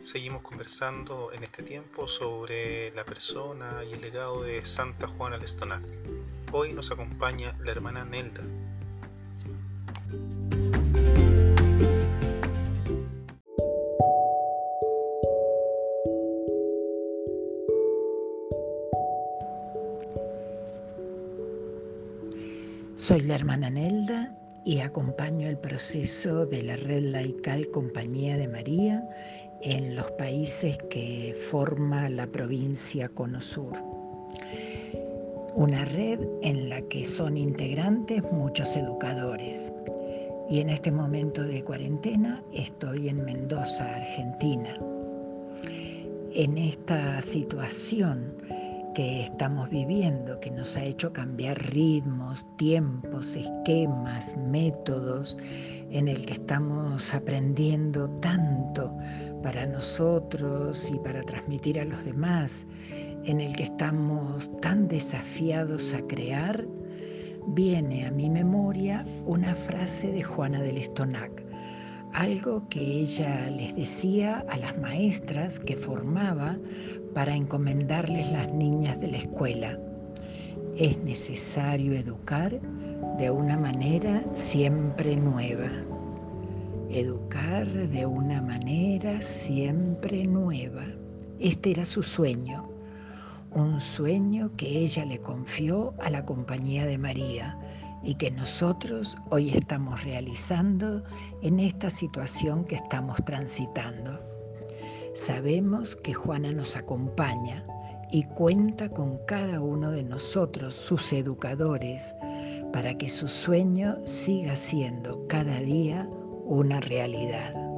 seguimos conversando en este tiempo sobre la persona y el legado de Santa Juana Lestonac. Hoy nos acompaña la hermana Nelda. Soy la hermana Nelda y acompaño el proceso de la red laical Compañía de María en los países que forma la provincia Cono Sur. Una red en la que son integrantes muchos educadores. Y en este momento de cuarentena estoy en Mendoza, Argentina. En esta situación que estamos viviendo, que nos ha hecho cambiar ritmos, tiempos, esquemas, métodos, en el que estamos aprendiendo tanto para nosotros y para transmitir a los demás, en el que estamos tan desafiados a crear, viene a mi memoria una frase de Juana del Estonac, algo que ella les decía a las maestras que formaba para encomendarles las niñas de la escuela. Es necesario educar de una manera siempre nueva. Educar de una manera siempre nueva. Este era su sueño, un sueño que ella le confió a la compañía de María y que nosotros hoy estamos realizando en esta situación que estamos transitando. Sabemos que Juana nos acompaña y cuenta con cada uno de nosotros, sus educadores, para que su sueño siga siendo cada día una realidad.